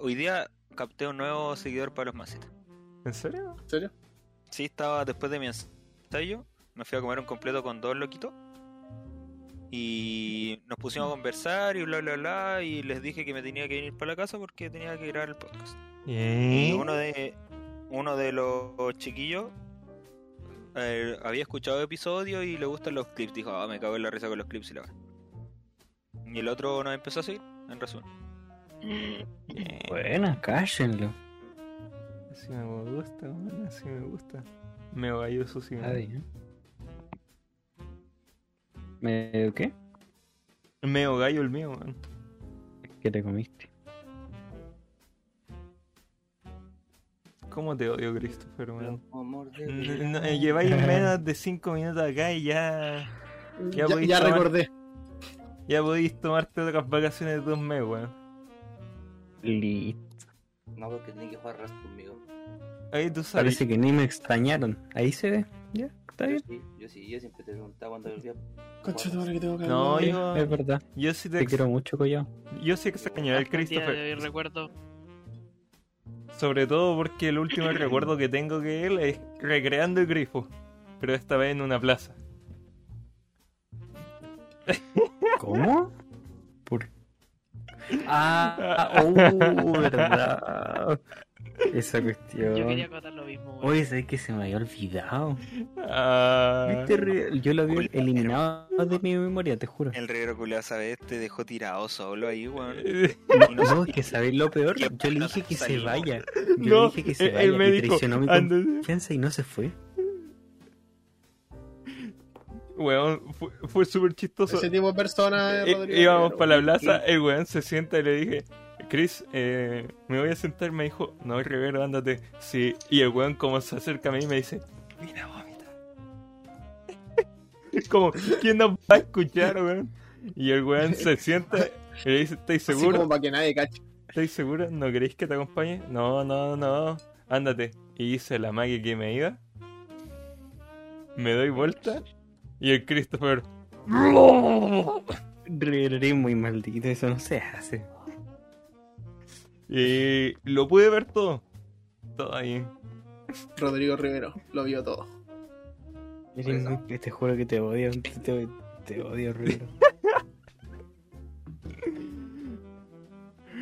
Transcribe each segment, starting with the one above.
hoy día capté un nuevo seguidor para los macetas. ¿En serio? ¿En serio? Sí, estaba después de mi ensayo, me fui a comer un completo con dos loquitos. Y nos pusimos a conversar y bla bla bla. Y les dije que me tenía que venir para la casa porque tenía que grabar el podcast. Y ¿Y? uno de uno de los chiquillos eh, había escuchado episodios y le gustan los clips. Dijo, ah, me cago en la risa con los clips y la verdad. Y el otro nos empezó a seguir, en resumen. Eh, Buena, cállenlo. Así me gusta, weón, así me gusta. Me gallo eso sí. Está bien. ¿Me qué? Meo gallo el mío, weón. ¿Qué te comiste? ¿Cómo te odio, Christopher, weón? Amor de N- no, eh, lleváis menos de 5 minutos acá y ya. Ya, podéis ya tomar- recordé. Ya podéis tomarte otras vacaciones de dos meses, weón. Listo. No, porque tenía que jugar Rust conmigo. Ahí tú sabes. Parece que ni me extrañaron. Ahí se ve. Ya, está Yo bien. sí, yo sí, yo siempre te preguntaba cuando volvía. Concha tu madre que tengo que No, yo, Es verdad. yo sí te, Te ex- quiero mucho, Collado. yo sí extraño al Christopher. recuerdo. Sobre todo porque el último recuerdo que tengo que él es recreando el grifo. Pero esta vez en una plaza. ¿Cómo? ¿Por Ah, oh, verdad. Esa cuestión. Yo quería contar lo mismo. güey. Oye, sabes que se me había olvidado. Ah, Yo lo había eliminado de mi memoria, te juro. El reguero culiao, ¿sabes? Te dejó tirado solo ahí, weón. No, no, es que sabéis lo peor. ¿Qué Yo le dije que se vaya. Yo No, le dije que se vaya. él me y dijo, traicionó mi confianza y no se fue. Weón, fue, fue súper chistoso. Ese tipo de persona es Rodrigo íbamos para la plaza, el weón se sienta y le dije, Chris, eh, me voy a sentar, me dijo, no, Rivero, ándate. Sí, y el weón como se acerca a mí me dice, mira, vomita. como, ¿quién nos va a escuchar, weón? Y el weón se sienta y le dice, ¿estáis Así seguro? como para que nadie cache. ¿Estáis seguro? ¿No queréis que te acompañe? No, no, no, ándate. Y hice la magia que me iba. Me doy vuelta y el Christopher... Re muy maldito, eso no se hace. Y lo pude ver todo. Todo ahí. Rodrigo Rivero lo vio todo. Eres muy- te juro que te odio, te, te- te odio, Rivero.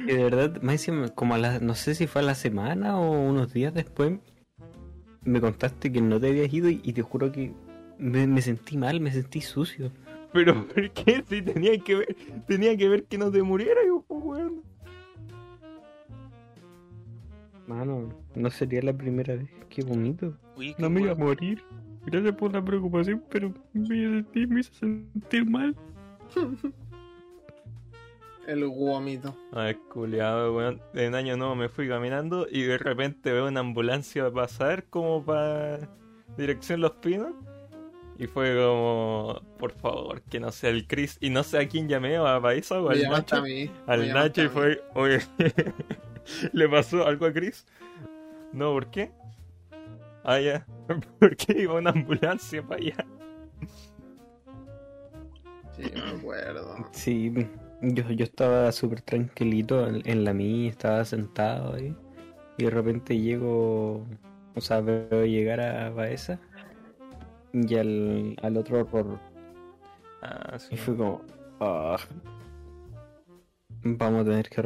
Y de verdad, más encima, como a la, no sé si fue a la semana o unos días después, me contaste que no te habías ido y, y te juro que me, me sentí mal, me sentí sucio. Pero ¿por qué? Si tenía que ver, tenía que ver que no te muriera, yo, pues, weón. Mano, no sería la primera vez. Qué bonito. Uy, qué No me iba a morir. Gracias por la preocupación, pero me, sentí, me hizo sentir mal. El guamito. Ay, culiado, weón. En año nuevo me fui caminando y de repente veo una ambulancia pasar como para dirección Los Pinos. Y fue como, por favor, que no sea el Chris. Y no sé a quién llamé, a Paisa o al Nacho. a mí. Al Nacho y fue, oye, ¿le pasó algo a Chris? No, ¿por qué? Ah, ya, ¿por qué iba una ambulancia para allá? Sí, me acuerdo. Sí, yo, yo estaba súper tranquilito en, en la mía, estaba sentado ahí. Y de repente llego, o sea, veo llegar a Baeza y al, al otro horror. Ah, sí. Y fue como, "Ah, vamos a tener que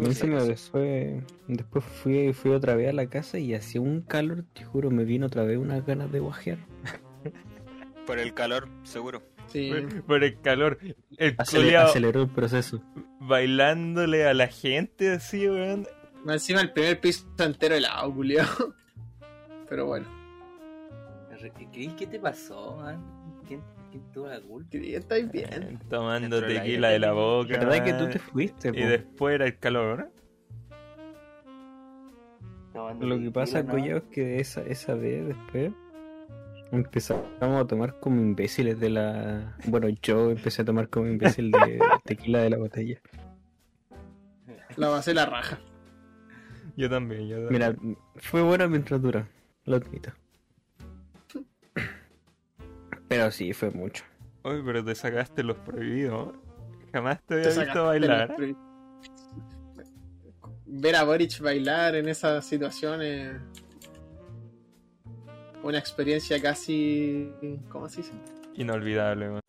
Y encima después, después fui, fui otra vez a la casa y hacía un calor, te juro, me vino otra vez unas ganas de guajear. Por el calor, seguro. Sí. Por, por el calor. El Acele- culiao aceleró el proceso. bailándole a la gente así, weón. Más Encima el primer piso entero helado, culiao. Pero bueno. ¿Qué, te pasó, man? ¿Quién, quién tuvo la culpa? ¿Estáis bien? Tomando Dentro del tequila de la boca. ¿Verdad que tú te fuiste? Y po? después era el calor, Tomando Lo que pasa, ¿no? Collado, es que esa, esa vez después empezamos a tomar como imbéciles de la... Bueno, yo empecé a tomar como imbécil de tequila de la botella. La base la raja. Yo también, yo también. Mira, fue buena mientras dura, lo admito. Pero sí, fue mucho. Oye, pero te sacaste los prohibidos. Jamás te Te había sacaste visto bailar. Ver a Boric bailar en esas situaciones. Una experiencia casi. ¿Cómo se dice? Inolvidable, weón.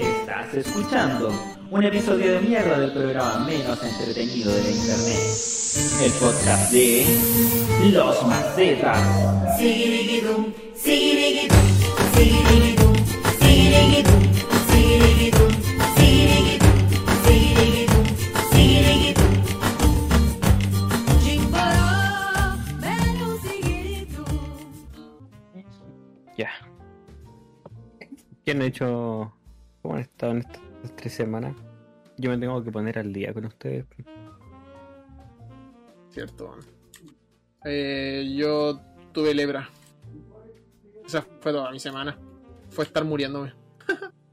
Estás escuchando un episodio de mierda del programa menos entretenido de la internet. El podcast de Los Macetas. Sigirigidum, sigirigidum, sigirigidum, sigirigidum, sigirigidum, sigirigidum, sigirigidum, sigirigidum. Chimbará, menú sigirigidum. Ya. ¿Qué han hecho? ¿Cómo han estado en tres semanas? Yo me tengo que poner al día con ustedes. Cierto. Eh, yo tuve lebra. Esa fue toda mi semana. Fue estar muriéndome.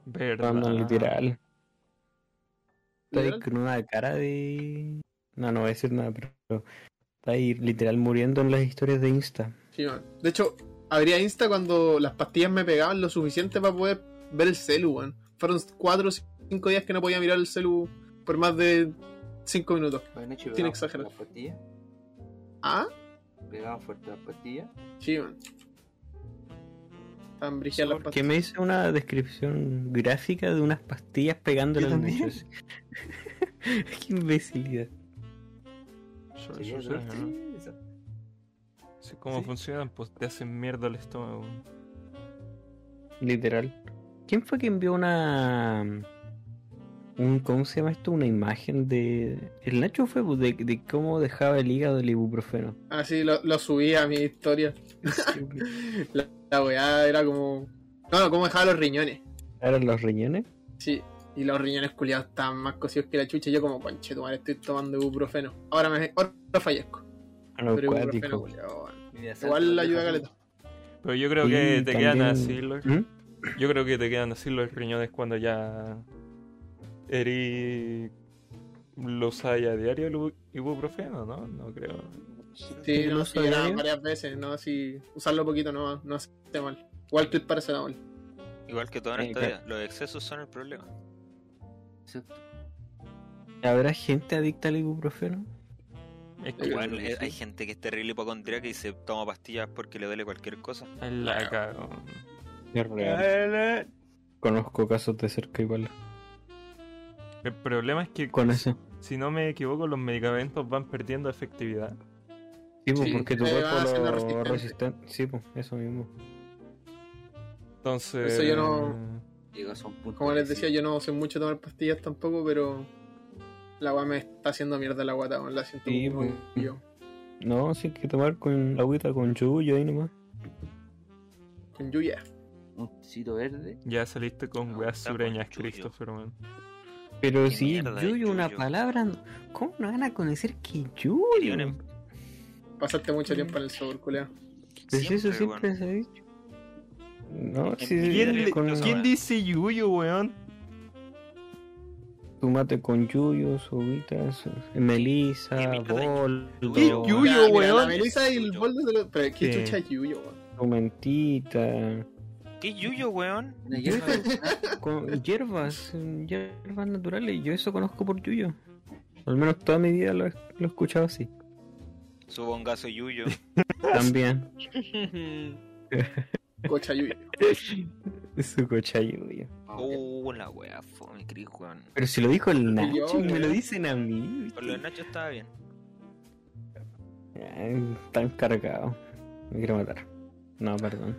Verdad. Literal. Estoy con una cara de. No, no voy a decir nada, pero. Está ahí literal muriendo en las historias de Insta. Sí, man. De hecho, abría Insta cuando las pastillas me pegaban lo suficiente para poder ver el celu, weón. Fueron 4 o 5 días que no podía mirar el celu por más de 5 minutos. Sin exagerar. las pastillas. ¿Ah? Pegamos fuerte las pastillas. Sí, man. Brígidas las ¿Por qué pastillas. me hice una descripción gráfica de unas pastillas al también. Nacho? Qué imbecilidad. ¿Cómo Sí. funcionan? Pues te hacen mierda el estómago. Literal. ¿Quién fue que envió una. Un, ¿Cómo se llama esto? Una imagen de. El Nacho fue pues, de, de cómo dejaba el hígado el ibuprofeno. Ah, sí, lo, lo subí a mi historia. La, la weá era como. No, no, cómo dejaba los riñones. ¿Eran los riñones? Sí. Y los riñones culiados estaban más cocidos que la chucha. Y yo, como, conche, tu madre, estoy tomando ibuprofeno. Ahora me ahora fallezco. A lo Pero ibuprofeno, Igual Santo, ayuda caleta. Pero yo creo Y que te quedan así los... ¿Mm? Yo creo que te quedan así los riñones cuando ya... Eri... Lo usáis a diario el ibu- ibuprofeno, ¿no? No creo. Sí, ¿Lo no, sí, varias veces, ¿no? Así, usarlo poquito no, no hace mal. Igual tweet paracetamol. Igual que todo en esta claro. vida, los excesos son el problema. Exacto. ¿Habrá gente adicta al ibuprofeno? Es que Igual, que eh, hay gente que es terrible hipocondríaca y se toma pastillas porque le duele cualquier cosa. es la. Es real. Conozco casos de cerca igual. El problema es que, Con eso. si no me equivoco, los medicamentos van perdiendo efectividad. Sí, pues, Sí, porque tu eh, cuerpo lo resistente. resistente. Sí, pues, eso mismo. Entonces... Eso yo no- punto. Como les decía, yo no sé mucho tomar pastillas tampoco, pero la weá me está haciendo mierda la guata, la siento Sí, muy pues. yo. No, sí hay que tomar con agüita con yuyo ahí nomás. Con Yuya. Un tecito verde. Ya saliste con No, weas sureñas. Christopher, man. Pero ¿Qué sí, mierda es yuyo, una palabra. ¿Cómo no van a conocer que un- Pasaste mucho tiempo en el sur, culea. Pues eso siempre se ha dicho. No, ¿Quién, le- con cosa ¿quién más. dice yuyo, weón? tomate con yuyo, sobitas, melisa, ¿Qué mierda de bol, yuyo? ¿Qué yuyo, weón? La Melissa y el boldo de los. Pero qué chucha es Yuyo, weón. mentita, ¿Qué yuyo, weón? Con hierbas, hierbas naturales. Yo eso conozco por yuyo. Al menos toda mi vida lo he, lo he escuchado así. Su bongazo yuyo. También. Cocha Yuyo. Su cocha yuyo. Uh, la wea fome, Chris, weón. Pero si lo dijo el Nacho, yo, y me lo dicen a mí. Con lo de Nacho estaba bien. Ay, Tan cargado. Me quiero matar. No, perdón.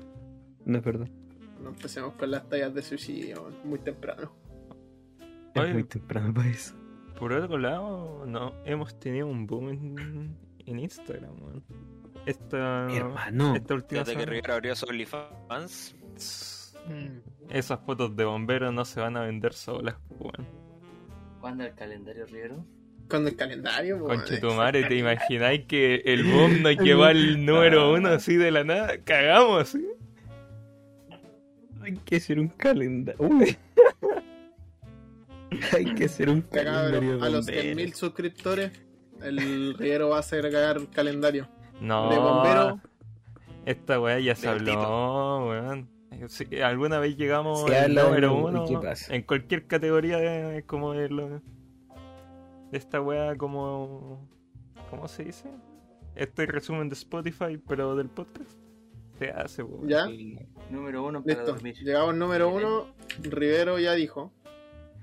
No es perdón. No empecemos con las tallas de suicidio, weón, muy temprano. Es Oye. muy temprano para eso. Por otro lado, no, hemos tenido un boom en, en Instagram, weón. Esta, Mi hermano. esta última Desde que Rivera abrió su OnlyFans. Esas fotos de bomberos no se van a vender solas, weón. ¿Cuándo el calendario Riero? Con el calendario, weón. Conche tu madre, ¿te imagináis que el boom nos llevó al número uno así de la nada? Cagamos, ¿sí? Hay que hacer un calendario. Uy. Hay que hacer un Cabrón, calendario. a los bombero. 100.000 suscriptores, el Riero va a agregar calendario. No, De bombero, esta weá ya se habló, weón. si alguna vez llegamos Se al número uno en cualquier categoría de, como de, lo- de esta wea como ¿cómo se dice? Este resumen de Spotify pero del podcast se hace weón. ¿Ya? El número uno para Listo. dormir. Llegamos número uno. Rivero ya dijo.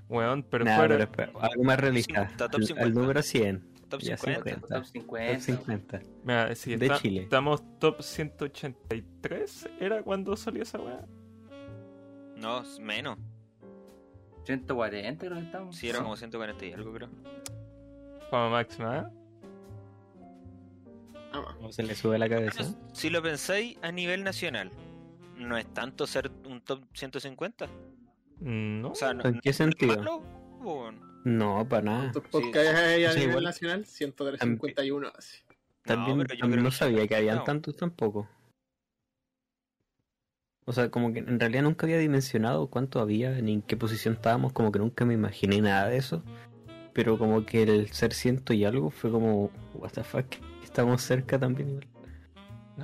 Weón, pero Nah, fuera pero espera, algo más realista. Top 50. Al, número 100. Top Ya 50. 50. Top Top 50. 50. mira, si de está- Chile. estamos top 183 era cuando salió esa wea. No, es menos. 140 creo que estamos. Sí, era como 140 y algo, creo. Fama máxima, ¿eh? ¿Cómo se le sube la cabeza? Si lo pensáis a nivel nacional, no es tanto ser un top 150. Mm, No. O sea, no, ¿En qué sentido? malo, weón. No, para nada. ¿Cuántos podcasts hay a nivel igual- nacional? 151 así. También, pero yo también creo no que- sabía que habían no. tantos tampoco. O sea, como que en realidad nunca había dimensionado cuánto había ni en qué posición estábamos, como que nunca me imaginé nada de eso. Pero como que el ser ciento y algo fue como, what the fuck, estamos cerca también igual.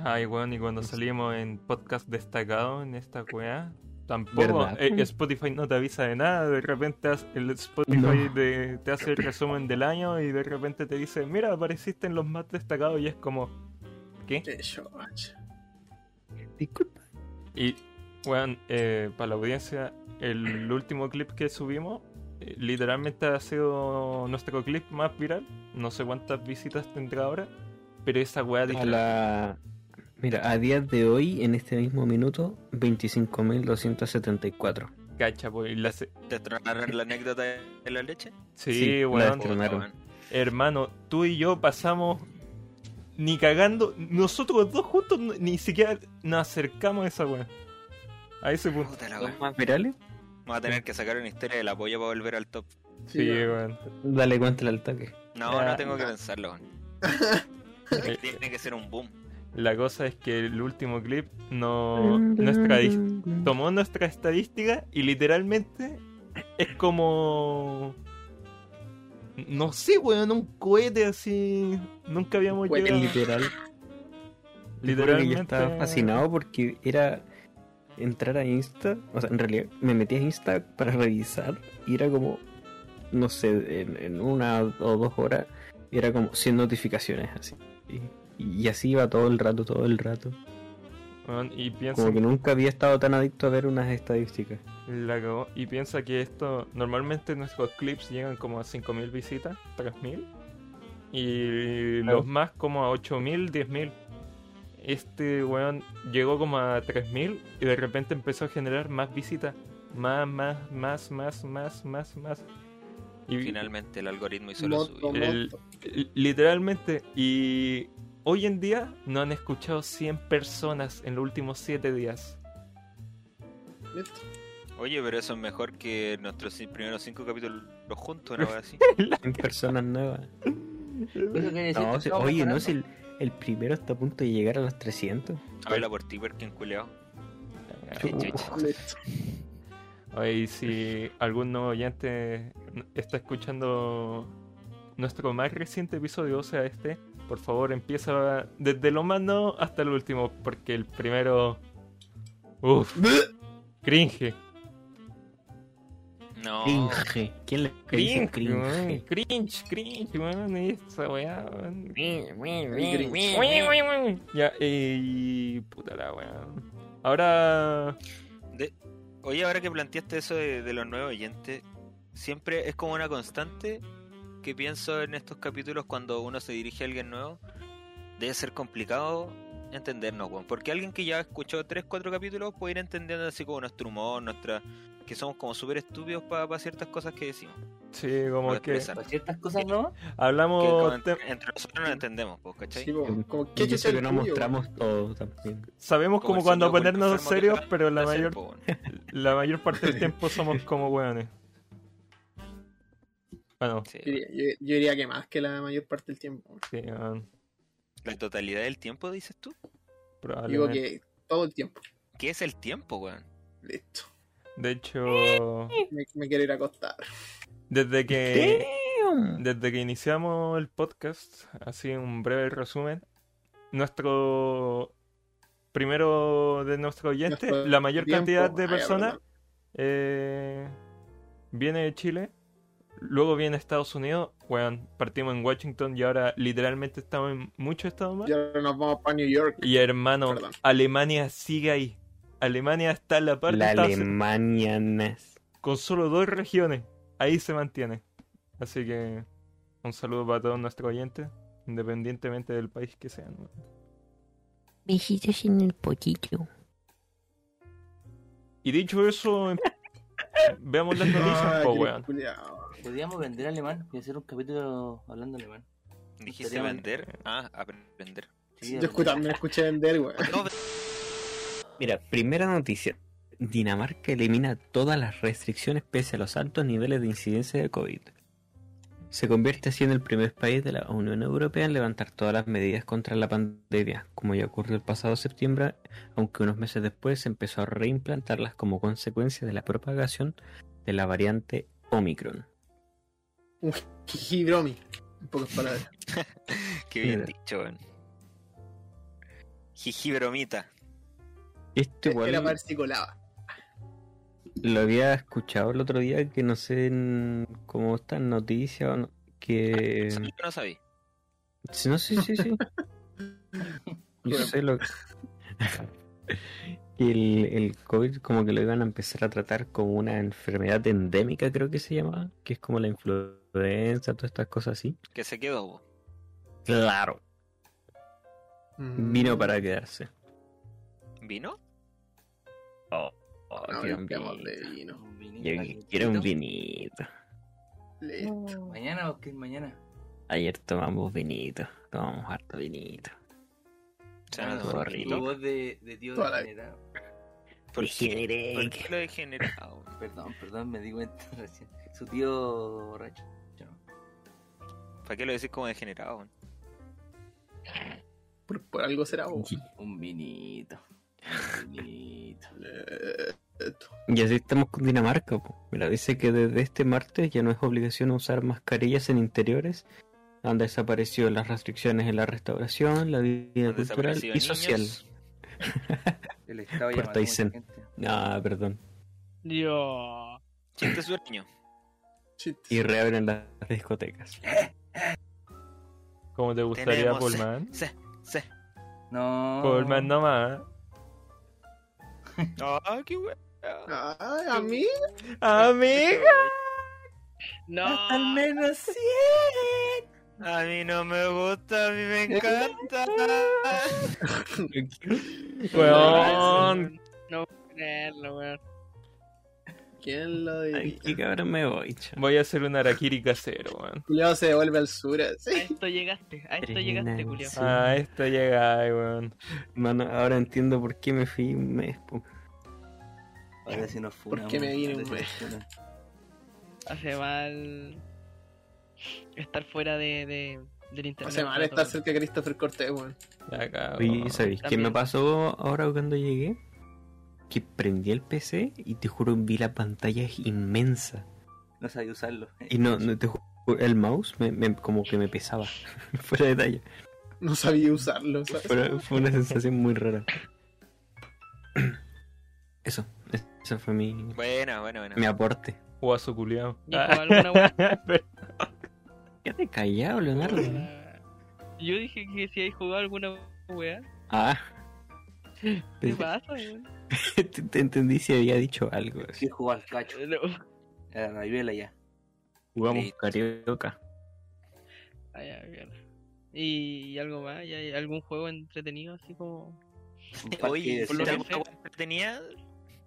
Ay, weón, y cuando salimos en podcast destacado en esta weá, tampoco. Eh, Spotify no te avisa de nada, de repente el Spotify No. de- te hace el resumen del año y de repente te dice, mira, apareciste en los más destacados y es como, ¿qué? Disculpa. Y, weón, eh, para la audiencia, el último clip que subimos, literalmente ha sido nuestro clip más viral. No sé cuántas visitas tendrá ahora, pero esa weá la... Mira, a día de hoy, en este mismo minuto, 25.274. cacha, pues, y la se- ¿Te tronaron la anécdota de la leche? Sí, Sí, la weón. Hermano, tú y yo pasamos ni cagando. Nosotros dos juntos ni siquiera nos acercamos a esa weá. A ese punto. Puta la ¿Los weón. más virales? Vamos a tener que sacar una historia del apoyo para volver al top. Sí, Sí, weón. Dale cuenta al toque. No, Ya. no tengo que pensarlo, weón. Eh, Tiene que ser un boom. La cosa es que el último clip no nuestra tomó nuestra estadística y literalmente es como no sé, weón, un cohete así. Nunca habíamos llegado. Literal. Yo Literalmente. estaba fascinado porque era entrar a Insta, o sea, en realidad me metí a Insta para revisar y era como, no sé, en, en una o dos horas, y era como 100 notificaciones así. Y, y así iba todo el rato, todo el rato. Weón, y piensa Como que nunca había estado tan adicto a ver unas estadísticas. La cagó. Y piensa que esto, normalmente nuestros clips llegan como a 5.000 visitas, 3.000. Y Claro. los más como a 8.000, 10.000. Este weón llegó como a 3.000 y de repente empezó a generar más visitas. Más, más, más, más, más, más, más. Y Finalmente el algoritmo hizo lo suyo. literalmente. Y hoy en día no han escuchado 100 personas en los últimos 7 días. Oye, pero eso es mejor que nuestros primeros cinco capítulos juntos, hora así. En personas nuevas. No, oye, no, si el, primero está a punto de llegar a los 300. Habla por ti, Perkin culeado. Oye, y si algún nuevo oyente está escuchando nuestro más reciente episodio, o sea, este, por favor empieza desde lo más no hasta el último, porque el primero. Uff, cringe. No. Cringe. ¿Quién le Cringe, weón, cringe? cringe, cringe, weón, esa weá, weón. Ya, y. puta la weá. Ahora. De- Oye, ahora que planteaste eso de, de los nuevos oyentes, siempre es como una constante que pienso en estos capítulos cuando uno se dirige a alguien nuevo. Debe ser complicado entendernos, weón. Porque alguien que ya escuchó 3, 4 capítulos puede ir entendiendo así como nuestro humor, nuestra... Que somos como súper estúpidos para ciertas cosas que decimos. Sí, como Para que. Para ciertas cosas no. Que hablamos. como te- entre, entre nosotros nos entendemos, pues, ¿cachai? Sí, como, ¿qué eso chucha que no mostramos todo también. Sabemos Como cuando ponernos que serios, pero la mayor, po, la mayor parte del tiempo somos como weones. Bueno, Sí, Yo diría, yo- yo diría que más que la mayor parte del tiempo. sí, weón, La totalidad del tiempo, dices tú. Digo que todo el tiempo. ¿Qué es el tiempo, weón? Listo. De hecho, Me, me quiero ir a acostar. desde que Damn. desde que iniciamos el podcast, así un breve resumen, nuestro primero de nuestros oyentes, Nuestro la mayor tiempo. cantidad de personas eh, viene de Chile, luego viene Estados Unidos, weón, partimos en Washington y ahora literalmente estamos en muchos estados más. Y ahora nos vamos para New York. Y hermano, Perdón. Alemania sigue ahí. Alemania está en la parte La Alemania nas- con solo dos regiones. Ahí se mantiene. Así que un saludo para todos nuestros oyentes, independientemente del país que sean. Besitos en el poquito. Y dicho eso, em- veamos las noticias, po, weón. Podríamos vender alemán y hacer un capítulo hablando alemán. ¿Dijiste Estaría vender? Ah, aprender. Sí, Yo escu- también escuché vender, weón. Mira, primera noticia. Dinamarca elimina todas las restricciones pese a los altos niveles de incidencia de COVID. Se convierte así en el primer país de la Unión Europea en levantar todas las medidas contra la pandemia, como ya ocurrió el pasado septiembre, aunque unos meses después se empezó a reimplantarlas como consecuencia de la propagación de la variante Omicron. Jijibromi. En pocas palabras. qué bien Mira. dicho, weón. Jiji bromita. Esto igual Era lo había escuchado el otro día, que no sé en- cómo está en noticias o no, que... No sabía. Sí, no, sí, sí, sí. Yo sé lo que el, el COVID como que lo iban a empezar a tratar como una enfermedad endémica, creo que se llamaba, que es como la influenza, todas estas cosas así. Que se quedó. Claro. Mm. Vino para quedarse. ¿Vino? Oh, oh, No, quiero un vinito. de vino. Quiero un vinito. Listo. ¿Mañana o qué es mañana? Ayer tomamos vinito, tomamos harto vinito. Ah, tu rico. voz de, de tío Toda la- degenerado. ¿Por Degeneré. ¿Por qué lo he generado? Perdón, perdón, me di cuenta recién. Su tío borracho. ¿Para qué lo decís como degenerado? Por, por algo será, weón. Un vinito. Un vinito. Y así estamos con Dinamarca. po. Mira, dice que desde este martes ya no es obligación usar mascarillas en interiores. Han desaparecido las restricciones en la restauración, la vida Han cultural y social. El estado. Ah, perdón. Dios. Chiste sureño. Shit. Y reabren las discotecas. ¿Cómo te gustaría, Tenemos- Pullman? Sí, sí. No. Pullman nomás. Ah, qué weón. Ay, a mí. Amiga. No. Al menos sí. A mí no me gusta, a mí me encanta. Weón. No puedo creerlo, weón. ¿Quién lo Ay, diría? qué cabrón me voy, chaval. Voy a hacer un araquiri casero, weón. Culiao se devuelve al sur. A así. esto llegaste, a esto llegaste, Julio. Sí. Ah, esto llega, ay, weón. Mano, ahora entiendo por qué me fui un mes. po. Ahora sí nos funamos. qué me vine ahora un sí nos mes? funan. Hace mal estar fuera de, de, del internet. Hace mal estar cerca de Christopher Cortés, weón. Ya, cabrón. Oye, ¿sabéis qué me pasó ahora cuando llegué? Que prendí el PC y te juro vi la pantalla inmensa. No sabía usarlo. Y no, no te juro, el mouse me, me- como que me pesaba. Fuera de talla. No sabía usarlo, ¿sabes? Fue, fue una sensación muy rara. Eso, eso fue mi, Buena, buena, buena. mi aporte. Guaso culiao. Weá. Quédate callado, Leonardo. Yo dije que si hay jugado alguna weá. Ah. ¿Qué pasa, weón? Te, te entendí si había dicho algo. Sí, jugó al cacho. No. A la rayuela ya. Jugamos Listo. carioca. Ay, ay, mierda. ¿Y, y algo más? ¿Y hay algún juego entretenido así como...? Oye, por lo ¿te que sé- tenía?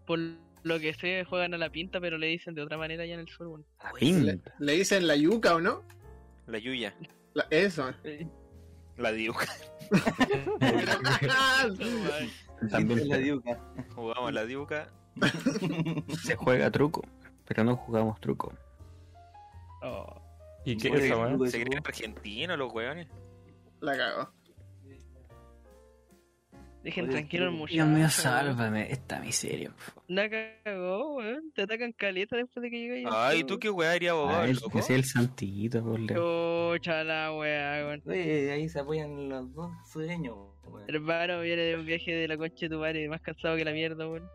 Por lo que sé, juegan a la pinta, pero le dicen de otra manera allá en el sur, weón. Le, Pinta. le dicen la yuca o no? La Yuya. La- eso. La Diuca. También la diuca. Jugamos la Diuca. se juega truco, pero no jugamos truco. Oh. ¿Y qué es? Pues, Se creen argentinos los weones. La cago. Dejen Oye, tranquilo al muchacho. Dios mío, sálvame esta miseria. La cagó, weón. Te atacan caleta después de que al Ay. ¿tú qué weá abogado, Ay, loco? que sea el santito, por la weá, weón. Oye, ahí se apoyan los dos sueños, weón. Hermano, viene de un viaje de la concha de tu madre, más cansado que la mierda, weón.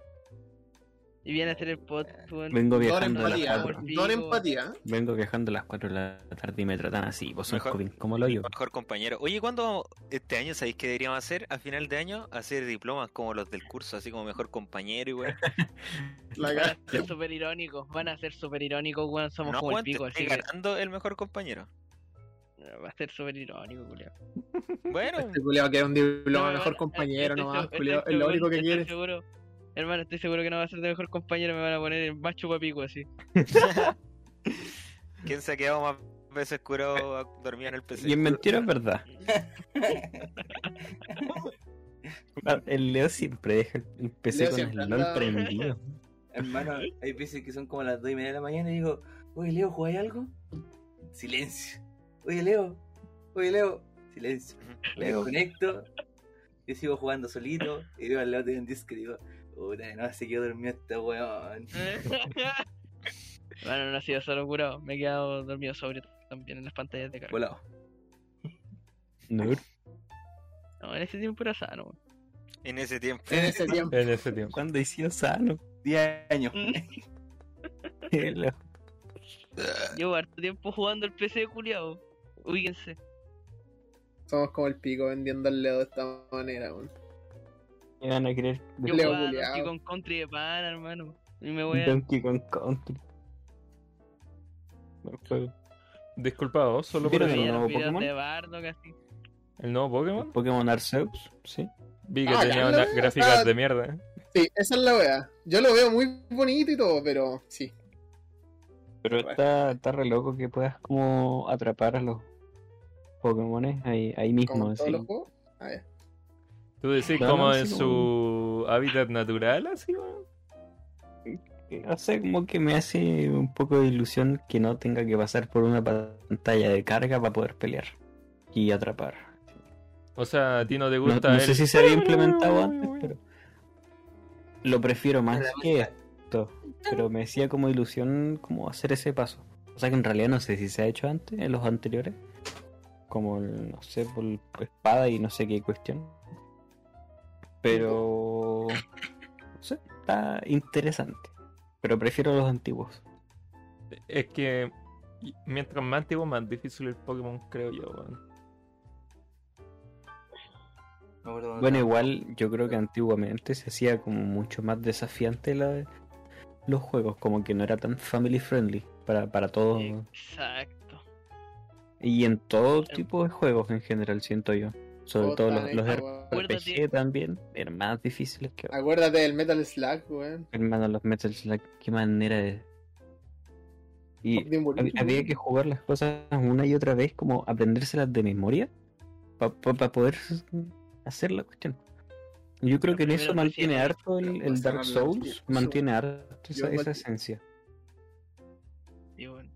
Y viene a hacer el pot, weón. Vengo Don viajando a las empatía, por 4. pico. don empatía. Vengo viajando a las 4 de la tarde y me tratan así. Vos sos Mejor- joven, ¿cómo lo yo? Mejor compañero. Oye, ¿cuándo este año sabéis qué deberíamos hacer? A final de año, hacer diplomas como los del curso, así como mejor compañero y weón. La Van a ser súper irónicos, van a ser súper irónicos, weón. Somos No, como el pico, estoy así que ganando el mejor compañero. va a ser súper irónico, culiao. Bueno, Este culiao que era un diploma No, mejor no, compañero nomás, culiao. Es lo único que estoy quieres. seguro- Hermano, estoy seguro que no va a ser de mejor compañero, me van a poner en más chupapico así. ¿quién se ha quedado más veces curado a- dormido en el PC? Y en mentira es verdad. El Leo siempre deja el PC Leo con el LOL prendido. Hermano, hay veces que son como las 2 y media de la mañana y digo, oye Leo, ¿jugáis algo? Silencio. Oye Leo, oye Leo, silencio. Me Leo. desconecto, yo sigo jugando solito y veo al lado de un disco y digo, puta, no se quedó dormido este weón. Bueno, no ha sido solo curado, me he quedado dormido sobre también en las pantallas de carga. Volado. No, No, en ese tiempo era sano, weón. En ese tiempo. En ese tiempo. En ese tiempo. cuando he sido sano. 10 años. Leo. Llevo harto tiempo jugando el PC culiao. Ubíquense. Somos como el pico vendiendo al Leo de esta manera, weón. Me van a creer Yo Leo culiao. Donkey Kong Country de pana, hermano. Y me voy a... Donkey Kong Country. Buen juego. Disculpa vos, solo por ¿Vieron eso. el nuevo Pokémon? de Bardo casi. ¿El nuevo Pokémon? Pokémon Arceus, sí. Vi que Ah, tenía unas gráficas de mierda. Sí, esa es la wea. Yo lo veo muy bonito y todo, pero sí. Pero está, está re loco que puedas como atrapar a los Pokémones ahí, ahí mismo. Como así. todos los juegos. Ah, ya. ¿Tú decís como en su hábitat natural, así, weón? O sea, como que me hace un poco de ilusión que no tenga que pasar por una pantalla de carga para poder pelear y atrapar. O sea, a ti no te No, gusta no el- sé si se había implementado antes, pero lo prefiero más que esto. Pero me hacía como ilusión como hacer ese paso. O sea que en realidad no sé si se ha hecho antes, en los anteriores. Como, el, no sé, por espada y no sé qué cuestión. Pero... No sé, está interesante. Pero prefiero los antiguos. Es que mientras más antiguo, más difícil el Pokémon, creo yo, Bueno, igual yo creo que antiguamente se hacía como mucho más desafiante la, los juegos, como que no era tan family friendly para, para todos. Exacto. Y en todo tipo de juegos en general, siento yo. Sobre todo los, los. RPG Acuérdate. también eran más difíciles que Acuérdate del Metal Slug, weón. hermano los Metal Slug. Qué manera de. Y había que jugar las cosas una y otra vez, como aprendérselas de memoria para poder hacer la cuestión. Yo creo que en eso mantiene harto el, el Dark Souls, mantiene harto esa, esa esencia. Y bueno.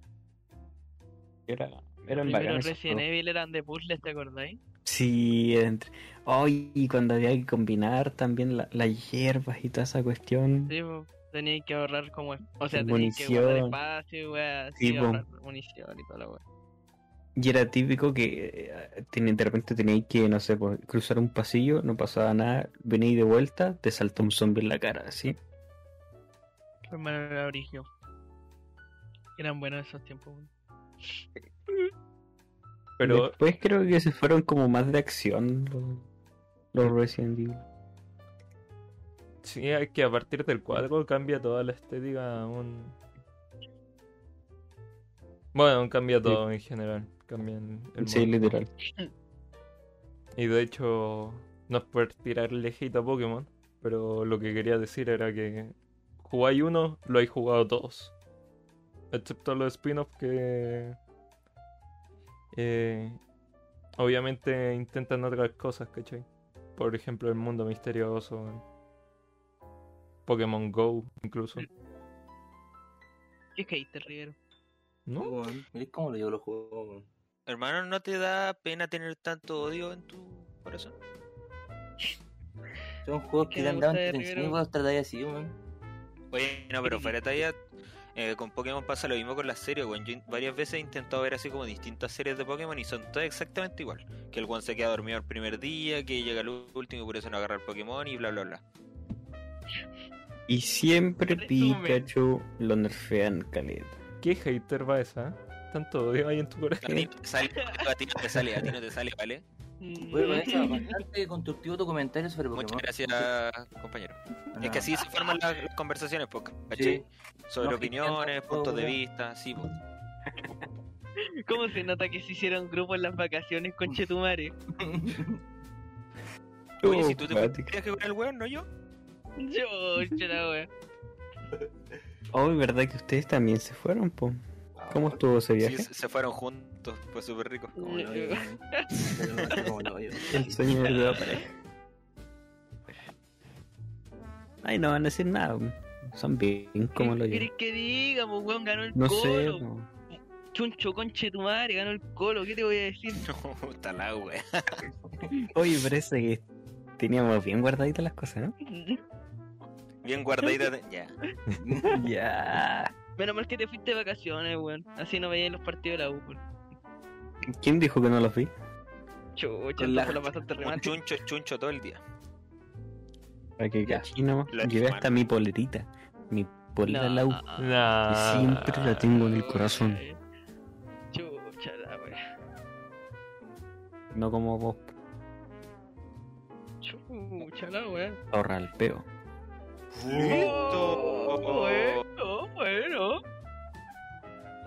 Era, eran bacanes. esos Resident juegos. Evil eran de puzzles, ¿te acordáis? Sí, entre... Ay, y cuando había que combinar también la- las hierbas y toda esa cuestión. Sí, po. Teníais que ahorrar como... O sea, Y teníais que guardar espacio y weá, Sí, po. ahorrar munición y toda la weá. Y era típico que eh, de repente teníais que, no sé, pues, cruzar un pasillo, no pasaba nada, veníais de vuelta, te salta un zombie en la cara, así. Hermano era. Eran buenos esos tiempos. Pero Después creo que se fueron como más de acción los, los Resident Evil. sí, es que a partir del 4 cambia toda la estética. Un... Bueno, cambia todo en general. Cambian el Sí, literal. Y de hecho, no es por tirarle hate a Pokémon, pero lo que quería decir era que jugáis uno, lo hay jugado todos. Excepto los spin-offs que. Eh, obviamente intentan otras cosas, ¿cachai? Por ejemplo, el mundo misterioso. Pokémon Go, incluso. Qué hater, Rivero. ¿No? Weón, Mirá cómo lo llevo los juegos. Hermano, ¿no te da pena tener tanto odio en tu corazón? Son juegos que me han dado vos tratáis así, weón. Oye, no, pero fuera de talla, eh, con Pokémon pasa lo mismo con las series, weón. Yo varias veces he intentado ver así como distintas series de Pokémon y son todas exactamente igual. Que el one se queda dormido el primer día, que llega el último y por eso no agarra el Pokémon y bla bla bla. Y siempre. Pikachu lo nerfean caleta. ¿Qué hater va esa? Tanto odio ahí en tu A corazón. ti, sale, a ti no te sale, a ti no te sale, ¿vale? Bueno, Vanessa, bastante constructivo tu comentario sobre Pokémon. Muchas gracias, compañero. Es que así se forman las, las conversaciones, pues, ¿cachai? Sí. Sobre No, opiniones, todo, puntos de weón. vista, sí, pues. ¿Cómo se nota que se hicieron grupos en las vacaciones con Chetumare? Oye, Oh, si tú te viaje con el weón, no yo. Yo, chela, wea. Oh, ¿verdad que ustedes también se fueron, po? ¿Cómo estuvo ese viaje? se fueron juntos, fue súper rico. Como lo oyo. El sueño de la pareja. Ay, no van a decir nada. Son bien como lo ¿Qué yo. querés que diga, pues, weón? Ganó el No colo. sé. Chuncho con Chetumare, ganó el colo. ¿Qué te voy a decir? No, está la wea. Oye, parece que teníamos bien guardaditas las cosas, ¿no? Bien guardadita. de- Ya. ya. Menos mal que te fuiste de vacaciones, weón. Así no veías los partidos de la U, weón. ¿Quién dijo que no los vi? Chucha, la- lo pasaste re Un mal. chuncho chuncho todo el día. Para que Ya. cachino. La Llevé hasta mi polerita. Mi polera No, la U. Nah. Siempre la tengo en el corazón. Chucha, la wea. No como vos. Chucha, la wea. Ahorra el peo. Oh, bueno, bueno.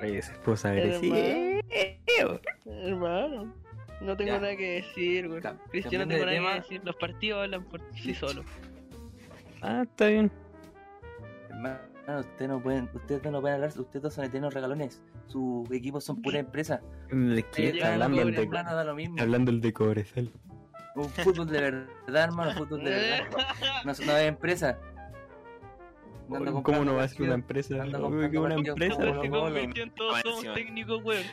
Oye, esa esposa Hermano. agresiva. Hermano, no tengo Ya. nada que decir, güey. Cam- Cristiano, no tengo nada tema. que decir. Los partidos hablan por sí solos. Ah, está bien. Hermano, ustedes no pueden, ustedes no pueden hablar, ustedes dos son eternos regalones. Sus equipos son pura empresa. ¿De qué está ya, hablando el de, Plata da lo mismo. hablando el de Cobresal? Un fútbol de verdad, hermano, fútbol de verdad. No, no es empresa. ¿Cómo no va a ser una empresa? que una empresa. se convirtió en todos somos técnicos, weón.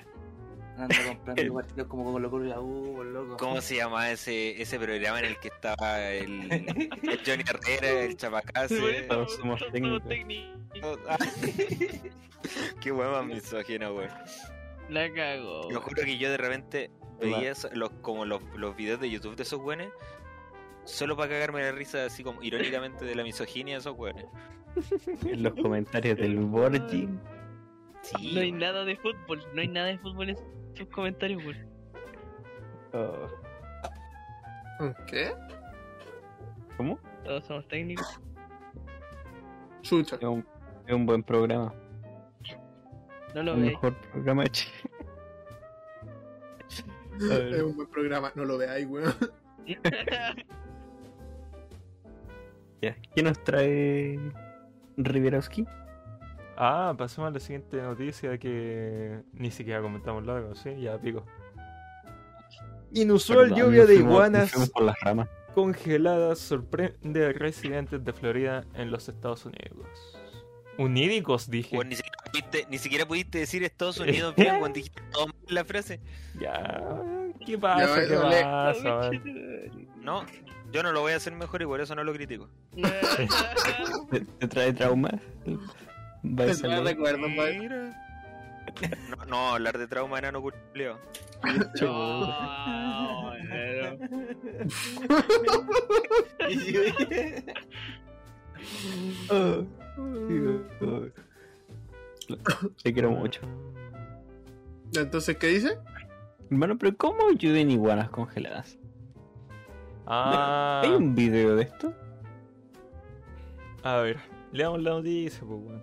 Ando comprando partidos como Colo Colo y la U, loco. ¿Cómo se llama ese, ese programa en el que estaba el, el Johnny Herrera, el Chapacase? todos somos técnicos. técnicos. Qué huevo más misógino, güey. La cago. Lo juro que yo de repente veía los, como los, los videos de YouTube de esos güeyes solo para cagarme la risa así como irónicamente de la misoginia de esos güeyes. En los comentarios del Borgi. Sí, No hay nada de fútbol. No hay nada de fútbol en sus comentarios, weón. Oh, ¿Qué? ¿Cómo? Todos somos técnicos. Chucha. Es un, es un buen programa. No lo el veis. mejor programa de Chile. Es un buen programa. No lo veáis, weón. Ya. ¿Qué nos trae Riverowski? Ah, pasemos a la siguiente noticia que ni siquiera comentamos largo, ¿sí? Ya pico. Inusual Perdón, lluvia de iguanas por las ramas. congeladas sorprende a residentes de Florida en los Estados Unidos. Unídicos, dije. Güey, ni, siquiera pudiste, ni siquiera pudiste decir Estados Unidos bien cuando dijiste todo mal la frase. Ya, ¿qué pasa? Ya, ¿Qué pasa? No, yo no lo voy a hacer mejor y por eso no lo critico. ¿Te, te trae trauma? Te salir. recuerdo. No, no, hablar de trauma enano culiao. No, pero- Oh, Te quiero mucho. Entonces, ¿qué dice? Hermano, pero ¿cómo llueven iguanas congeladas? Ah, ¿Hay un video de esto? a ver, leamos la noticia, pues, weón.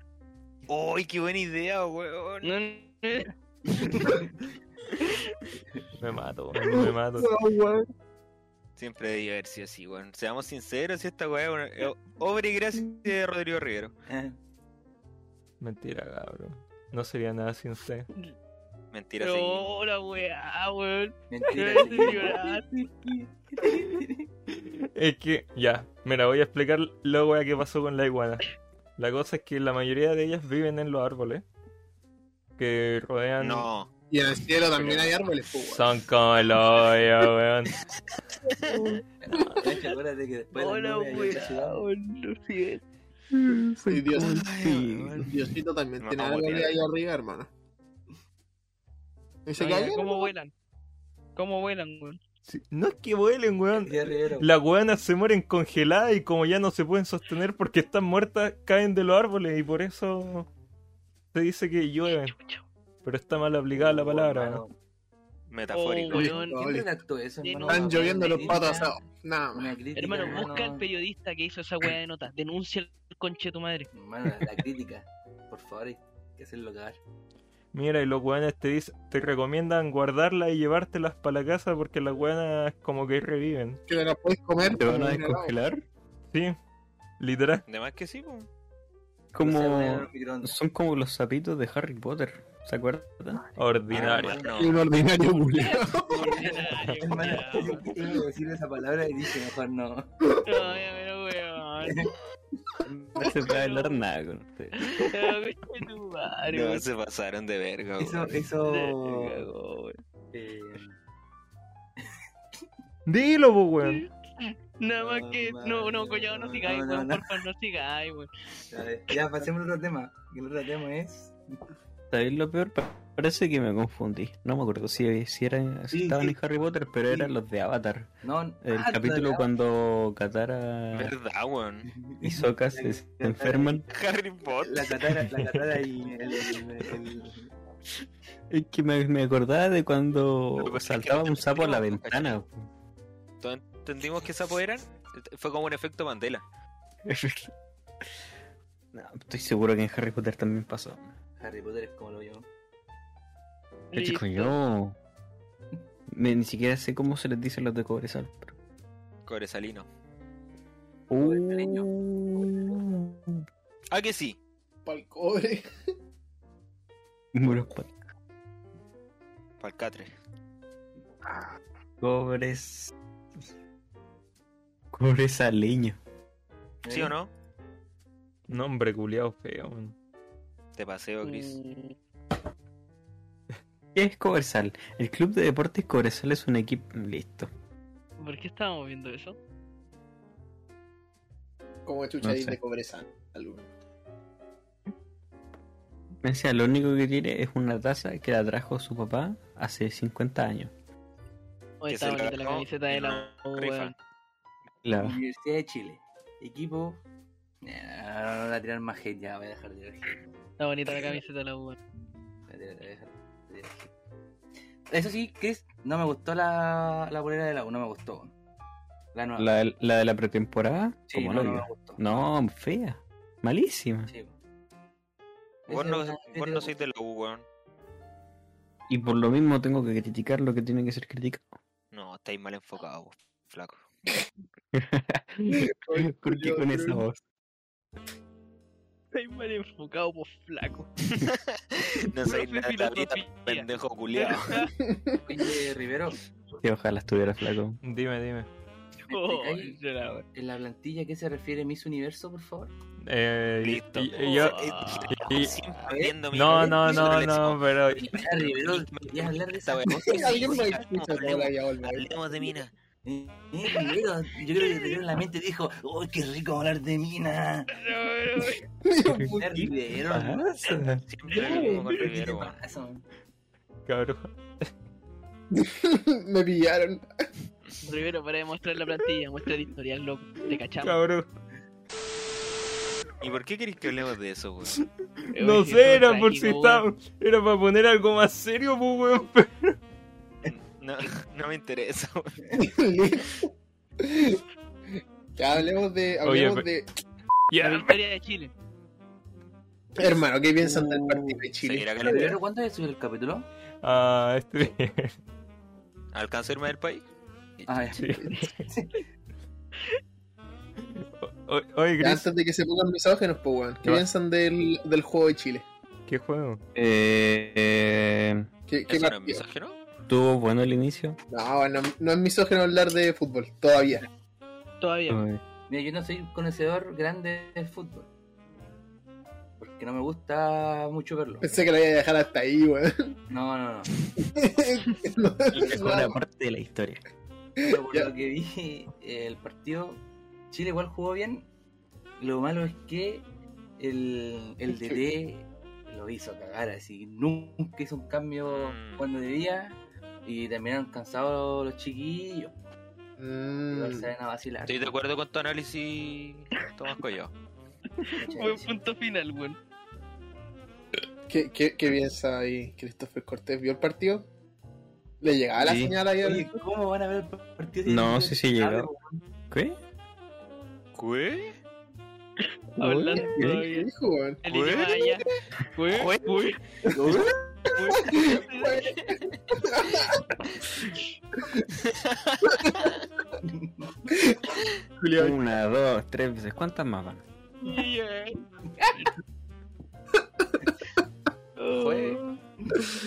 ¡Uy, qué buena idea, weón! No, no, Me mato, weón, me mato. Siempre debía haber sido así, weón. Seamos sinceros, si esta weá es obra y gracia de Rodrigo Rivero. Mentira, cabrón. No sería nada sin usted. Mentira, sí. hola, weá, weón. Mentira. Me. Es que, ya, mira, voy a explicar la weá que pasó con la iguana. La cosa es que la mayoría de ellas viven en los árboles que rodean. No. Y en el cielo también hay árboles, pues, weón. Son como el hoyo, weón. Acuérdate que después Hola, weón. Y Dios. Diosito también tiene vamos a árboles tirar. ahí arriba, hermano. ¿Y se Oye, cae? ¿Cómo vuelan? ¿Cómo vuelan, weón? Sí, No es que vuelen, weón. Las weonas se mueren congeladas y como ya no se pueden sostener porque están muertas, caen de los árboles y por eso se dice que llueven. Pero está mal aplicada la palabra. Hermano, Metafórico. Oh, weón. ¿Quién redactó eso, hermano? no. Están lloviendo los crítica- asados. Nada más. Hermano, busca al periodista que hizo esa weá de notas. Denuncia el conche de tu madre. Hermano, la, la crítica. Por favor, hay que hacerlo cagar. Mira, y los weones te dicen, te recomiendan guardarlas y llevártelas para la casa porque las weonas como que reviven. Que te las puedes comer. ¿Te van como a descongelar? Sí, literal. De más que sí, pues. Como... Son como los sapitos de Harry Potter. ¿Se acuerdan? Ordinario. Ah, no. Un ordinario culiao. Hermano, yo decir esa palabra y dije, mejor no. No, No se puede hablar nada con madre, No, se pasaron de verga, Eso. Se eso. weón. eh, Dilo, pues, weón. Nada más No, que. No, no, coñado, no no, sigáis, no, weón. no. Porfa, no sigáis, weón. ya pasemos al otro tema. El otro tema es. ¿Sabéis lo peor? Pa- Parece que me confundí. No me acuerdo si, si, era, si Sí, estaban sí. en Harry Potter, pero Sí. eran los de Avatar. No, El ah, capítulo cuando Katara Verdad, weón. y Sokka se, se enferman. Harry Potter. La catara, la catara y el. el, el- Es que me, me acordaba de cuando pasa es que saltaba no un sapo a la ventana. Todos entendimos que sapos eran. Fue como un efecto Mandela. No, estoy seguro que en Harry Potter también pasó. Harry Potter es como lo yo. ¿Qué chico yo? Me- ni siquiera sé cómo se les dice a los de Cobresal. Pero... Cobresalino. Cobresaleño. Uh, Ah, que sí. Pa'l cobre. Muros pa- Palcatre. Cobres. Cobresaleño. ¿Sí o no? Nombre culiao feo, weón. Te paseo, Chris. Mm, ¿Qué es Cobresal? El Club de Deportes Cobresal es un equipo. Listo. ¿Por qué estábamos viendo eso? Como chucha No sé. de cobresal. Me decía, lo único que tiene es una taza que la trajo su papá hace 50 años. Hoy está bonita la camiseta de la rifa. Universidad de Chile. Equipo. Eh, No, no, voy a tirar más hate ya, voy a dejar de tirar hate. Está bonita la camiseta de la U. Eso sí, Chris, no me gustó la, la bolera de la U, no me gustó. La nueva. La, de- la de la pretemporada, sí, como no, no, no me diga. gustó. no, fea. Malísima. Sí. Vos no, vos no sois de la U, weón. Y por lo mismo tengo que criticar lo que tiene que ser criticado. No, estáis mal enfocados, vos, flaco. ¿Por qué con esa voz? Estoy mal enfocado, por flaco. no sois Profe nada pendejo culiao. Oye, Rivero, Sí, ojalá estuviera flaco. Dime, dime. Oh, en la plantilla, ¿qué se refiere Miss Universo, por favor? Eh, y- Listo. y- y yo- y- viendo mi- no, no, no, no, pero Ya, Rivero, ¿querías hablar de esa Esta wea. Alguien me Sí, escucha hablemos- toda ya volver. Hablemos de mina. Eh, eh, Rivero, yo creo que Rivero en la mente dijo, ¡Uy, qué rico hablar de mina! Weón. pasa? cabrón. Me pillaron. Rivero, para demostrar la plantilla, muestra el historial, loco. Te cachamos. Cabrón. ¿Y por qué queréis que hablemos de eso, weón? No sé, era por si estaba. Era para poner algo más serio, pues, weón. No, no me interesa, weón. ya hablemos de. Oye, Hablemos pe- de. La Ya, victoria de Chile. Hermano, ¿qué piensan del partido de Chile? ¿cuándo es el capítulo? Ah, este. ¿Alcanzo a irme del país? Ah. Sí. O- Oye, Chris, antes de que se pongan misógenos, pues, weón. ¿Qué Ya. piensan del, del juego de Chile? ¿qué juego? Eh, eh, ¿Qué, qué ¿Eso no es partido? Misógino? ¿Tuvo bueno el inicio? No, no, no es misógeno hablar de fútbol, todavía. Todavía. Mira, yo no soy conocedor grande del fútbol. Porque no me gusta mucho verlo. Pensé que lo iba a dejar hasta ahí, weón. No, no, no. Parte de la historia. Pero por Ya. lo que vi, el partido, Chile igual jugó bien. Lo malo es que el, el DT lo hizo cagar así. Nunca hizo un cambio cuando debía. Y terminaron cansados los chiquillos. Mm, se a vacilar. Estoy de acuerdo con tu análisis, Tomás Collado. Buen punto final, weón. ¿Qué, qué, qué piensa ahí Christopher Cortés? ¿Vio el partido? ¿Le llegaba la Sí. señal ahí? Oye, ¿cómo van a ver el partido? si No, no sí, sí, llegó. ¿Qué? ¿Qué? Hablando ¿Qué dijo, weón? El idioma de Una, dos, tres veces. ¿Cuántas más van? Yeah. Fue.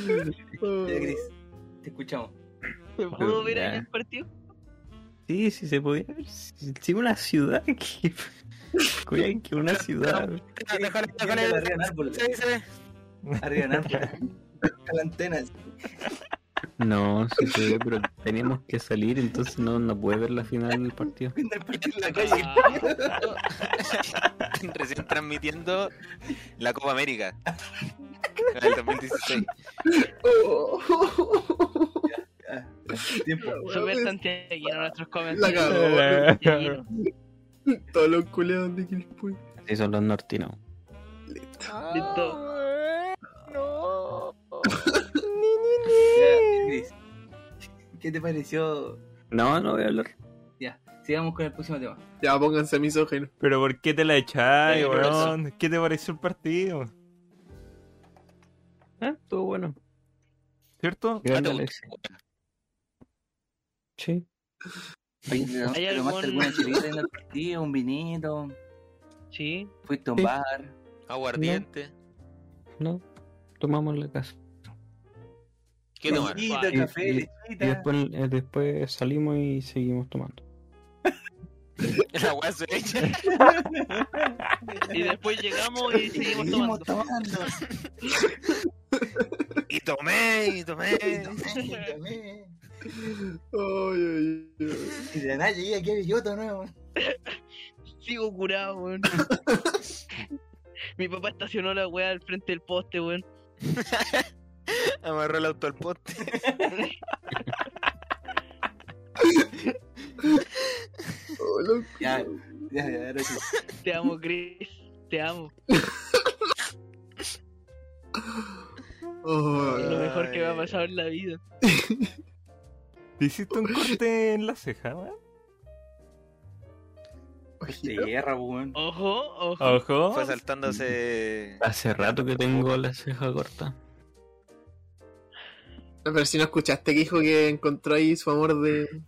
Ya, Cris, te escuchamos. ¿Se pudo ver ahí el partido? Sí, sí se podía ver. Sí, sí, una ciudad que. Cuidan que una ciudad. Arriba en árboles. Sí, sí. La antena. No, sí se ve, pero teníamos que salir, entonces no, no puede ver la final del partido. Viendo el partido en la calle. Ah, Recién transmitiendo la Copa América. En el 2016. Oh. Ah, Tiempo. Súper santiaguino nuestros La comentarios. cagó. Todos los culeados de Quilpuy. Así son los nortinos. Listo. Ya, Cris, ¿Qué te pareció? No, no voy a hablar. Ya, sigamos con el próximo tema. Ya, pónganse misógenos. ¿Pero por qué te la echáis, Eh, weón? ¿Qué te pareció el partido? Ah, estuvo bueno. ¿Cierto? Sí. Oye, ¿pero ¿Hay ¿tomaste algún- alguna en el partido? ¿Un vinito? Sí. ¿Fuiste a un Sí. bar? Aguardiente. No. Tomamos la casa. ¿Qué tomar? Y- café, y- Y lechita. después, eh, después salimos y seguimos tomando. La weá se echa. Y después llegamos y seguimos Seguimos tomando. tomando. Y tomé, y tomé. Tomé. Ay, ay, ay. Y de nada llegué aquí a Villota nuevo. Sigo curado, weón. Mi papá estacionó la weá al frente del poste, weón. Amarró el auto al poste. Oh, loco. Ya, ya, ya, ahora sí. Te amo, Chris. Te amo. Oh, Es lo mejor que me ha pasado en la vida. ¿Te hiciste un corte en la ceja, weón? De guerra, weón. Ojo, ojo. Ojo. Fue saltándose. Hace rato que tengo la ceja corta. Pero si no escuchaste que dijo que encontró ahí su amor de.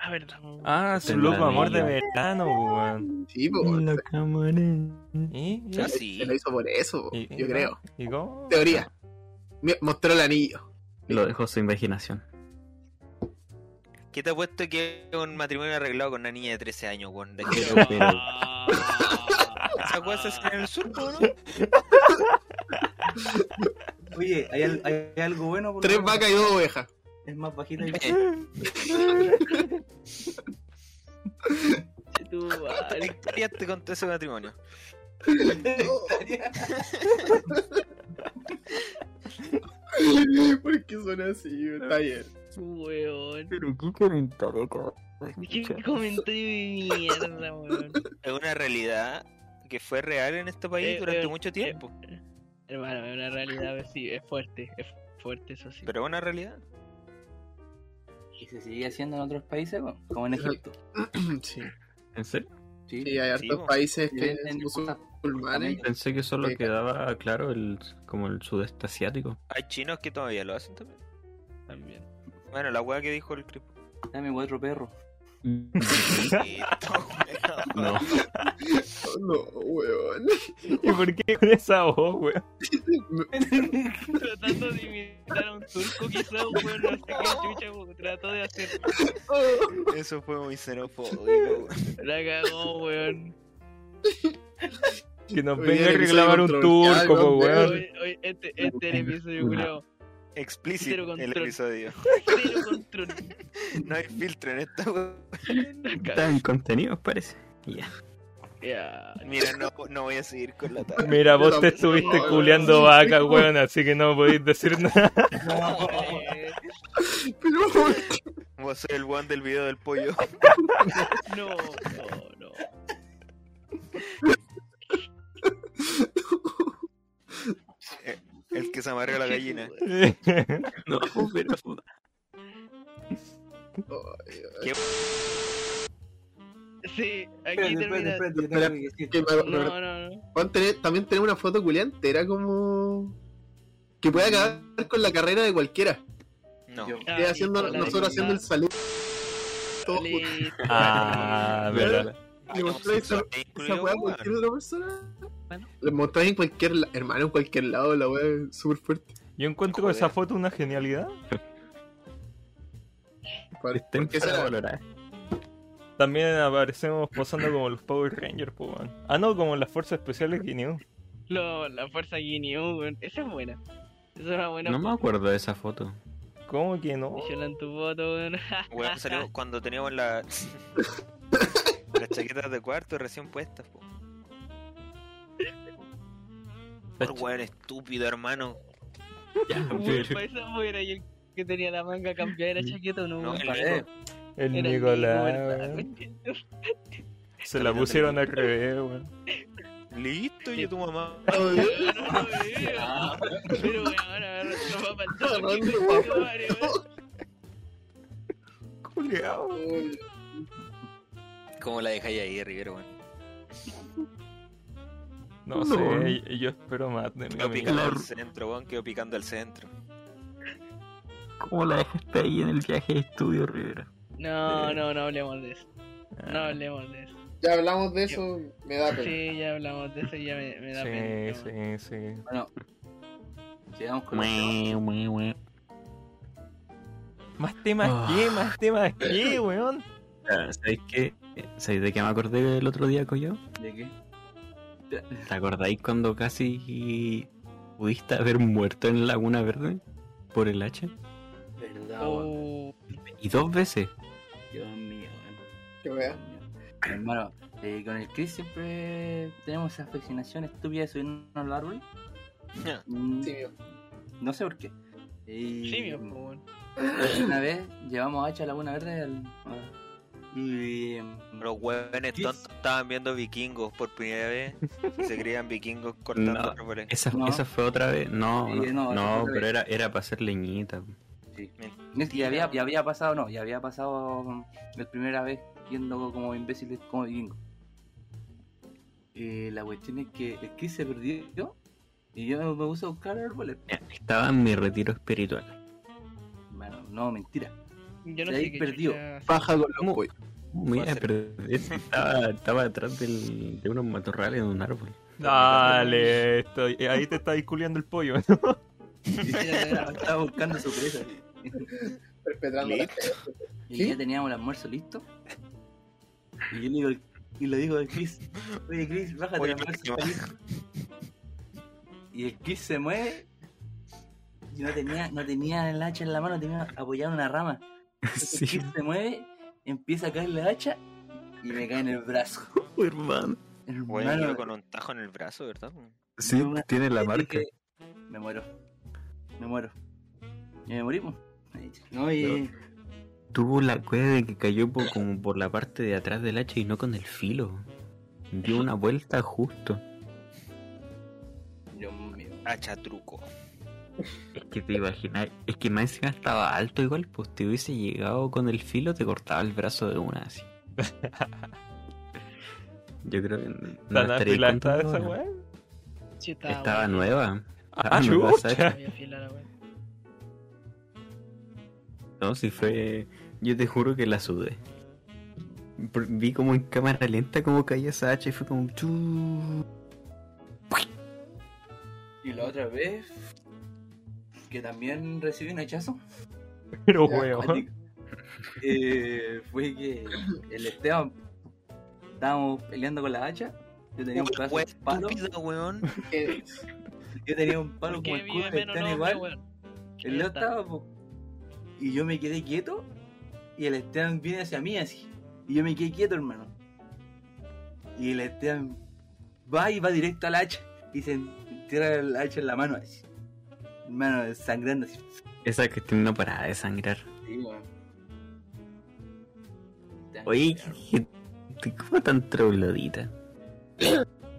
A ver, vamos. Ah, su loco amor de verano, weón. Sí, po. La cámara. ¿Y? Ah, sí. Se lo hizo por eso, ¿Y- yo creo. ¿Y cómo? Teoría. Mostró el anillo. Lo dejo a su imaginación. ¿Qué te ha puesto que es un matrimonio arreglado con una niña de 13 años, weón? De Ah. ¿Esa se hace en el sur, no? Oye, ¿hay, al- hay algo bueno? por Tres vacas y dos ovejas. Es más bajita y Tu madre. ¿Qué te contó ese matrimonio? ¿Por qué son así? Está bien. Weón. pero qué comentario, Qué comentario de mierda, weón. Es una realidad que fue real en este país Eh, durante eh, mucho tiempo. Hermano, es una realidad, sí, es fuerte, es fuerte, eso sí. Pero es una realidad. Y se sigue haciendo en otros países, como en Egipto. Sí. ¿En serio? Sí. Y hay hartos países que musulmanes. Pensé que solo quedaba claro el como el sudeste asiático. Hay chinos que todavía lo hacen también. También. Bueno, la weá que dijo el Crip. Dame cuatro perros. No. No, weón. ¿Y por qué con esa voz, weón? Tratando de imitar a un turco quizás, weón, no sé qué chucha, weón, trató de hacer. Eso fue muy xenofóbico, weón. La cagó, weón. Que nos venga a reclamar un turco, weón. Hoy, hoy, este, este es el episodio, creo. Explícito Cero el episodio. Cero control. No hay filtro en esta, weón. La Está cagó. en contenido, parece. Ya. Ya. Mira, no, no voy a seguir con la tabla. Mira, vos te estuviste weón. culeando vaca, weón, así que no podéis decir nada. Pero, Vos soy el one del video del pollo. No, no, no. El que se amarga la gallina. No, pero. ¿Qué? Sí, aquí termina. No, no, no. También tenemos una foto culiante, era como. que puede acabar con la carrera de cualquiera. No. Ah, haciendo, nosotros haciendo el saludo. Ah, verdad. Le mostráis esa, esa weá a cualquier otra persona. Bueno. Le mostráis en cualquier la- hermano, en cualquier lado, la weá es súper fuerte. Yo encuentro Joder. esa foto una genialidad. ¿Por Está por qué será? infravalorada. También aparecemos posando como los Power Rangers, po, weón. Ah, no, como las fuerzas especiales Guineo. Lo, la fuerza weón. Esa es buena. Esa es una buena. No me acuerdo de esa foto. ¿Cómo que no? En tu foto, weón. Weón, salió cuando teníamos la... las chaquetas de cuarto recién puestas, po. Por weón estúpido, hermano. Ya, para esa era y el que tenía la manga cambiada de la chaqueta, ¿no? No, weón? el Eh. El Nicolás. Se la pusieron al revés, weón. Listo, y tu mamá. No, no, no, Pero weón, ahora madre, weón. ¿Cómo la dejáis ahí, Rivero, weón? No, No. sé, yo espero más de mi Quedó picando al centro, weón. Quedó picando al centro. ¿Cómo la dejaste ahí en el viaje de estudio, Rivera? No, no, no hablemos de eso. No Ah, hablemos de eso. Ya hablamos de eso, me da pena. Sí, ya hablamos de eso y ya me, me da Sí, pena. weón. sí, sí. Bueno, sigamos con mue. Más temas Ah. que, más temas que, weón. Ah, ¿Sabéis qué? ¿Sabéis de qué me acordé el otro día, Coyo? ¿De qué? ¿Te acordáis cuando casi pudiste haber muerto en Laguna Verde? Por el hacha. Verdad. Oh, Y dos veces. Dios mío, mío. Hermano, eh, con el Chris siempre tenemos esa fascinación estúpida de subirnos al árbol. Mm, Sí, mío. No sé por qué. Y simio, po, weón. una vez llevamos a Hacha a Laguna Verde al- a- y Los huevones tontos estaban viendo vikingos por primera vez y se creían vikingos cortando No. árboles. Esa, No. esa fue otra vez. No, Sí, no, pero vez. era, era para hacer leñita. sí. Y había, y había pasado, no, y había pasado mm, la primera vez yendo como imbéciles como vikingos. Eh, la cuestión es que el Chris se perdió y yo me puse a buscar árboles. Estaba en mi retiro espiritual. Bueno, no, mentira. Yo no sé perdido. chucha- Paja con los pollos. Me iba a hacer? perder. Estaba, estaba detrás del, de unos matorrales de un árbol. Dale, estoy, ahí te está culiando el pollo. ¿no? Estaba buscando su presa. Perpetrando la Y ya teníamos el almuerzo listo. Y yo le digo, y digo al Chris, oye Chris, bájate el almuerzo ¿qué está listo". Y el Chris se mueve. Y no tenía, no tenía el hacha en la mano, tenía apoyado en una rama. Sí, se mueve, empieza a caer la hacha y me cae en el brazo. hermano. Bueno, Hermano, yo con un tajo en el brazo, ¿verdad? Sí, tiene la marca. Me muero. Me muero. Y me morimos. No, y. Tuvo la cueva de que cayó por, como por la parte de atrás del hacha y no con el filo. Dio una vuelta justo. Dios mío. Hacha truco. Es que te imaginas, es que más encima estaba alto igual, pues te hubiese llegado con el filo, te cortaba el brazo de una así. Yo creo que no ¿Tan estaría esa ahora. weá? Sí, estaba Estaba bueno. nueva. Ah. No, si fue. Yo te juro que la sudé. Vi como en cámara lenta como caía esa hacha y fue como... chu. Y la otra vez, que también recibí un hachazo, Pero weón. eh, fue que el Esteban estábamos peleando con la hacha. Yo tenía un pedazo de palo. weón. Eh, Yo tenía un palo ¿Por como menos Esteban igual. El Leo estaba, po. Y yo me quedé quieto. Y el Esteban viene hacia mí así. Y yo me quedé quieto, hermano. Y el Esteban va y va directo al hacha. Y se entierra el hacha en la mano así. Hermano, sangrando así. Esa Cristina no paraba de sangrar. Sí, weón. Oye, ¿qué, qué- cómo tan troglodita?